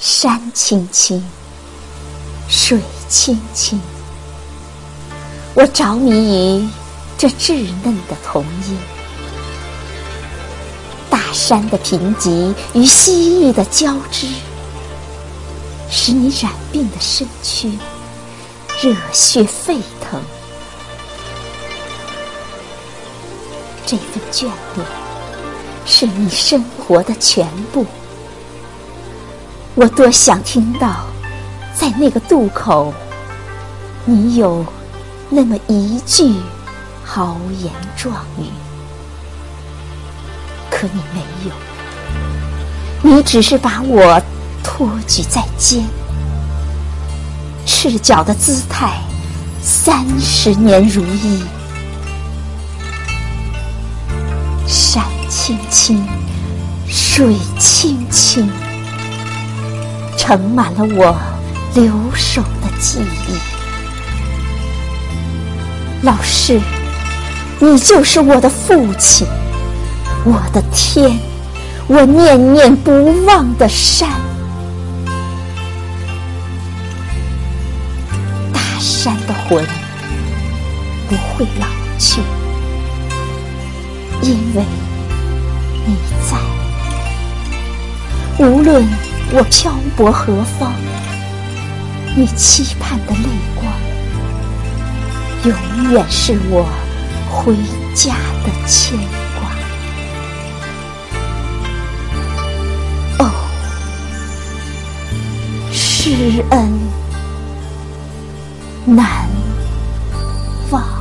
山青青，水青青，我着迷于这稚嫩的童音。大山的贫瘠与西域的交织，使你染病的身躯热血沸腾。这份眷恋，是你生活的全部。我多想听到，在那个渡口，你有那么一句豪言壮语。可你没有，你只是把我托举在肩，赤脚的姿态，三十年如一。山青青，水青青，盛满了我留守的记忆。老师，你就是我的父亲。我的天，我念念不忘的山，大山的魂不会老去，因为你在。无论我漂泊何方，你期盼的泪光，永远是我回家的牵。知恩难忘。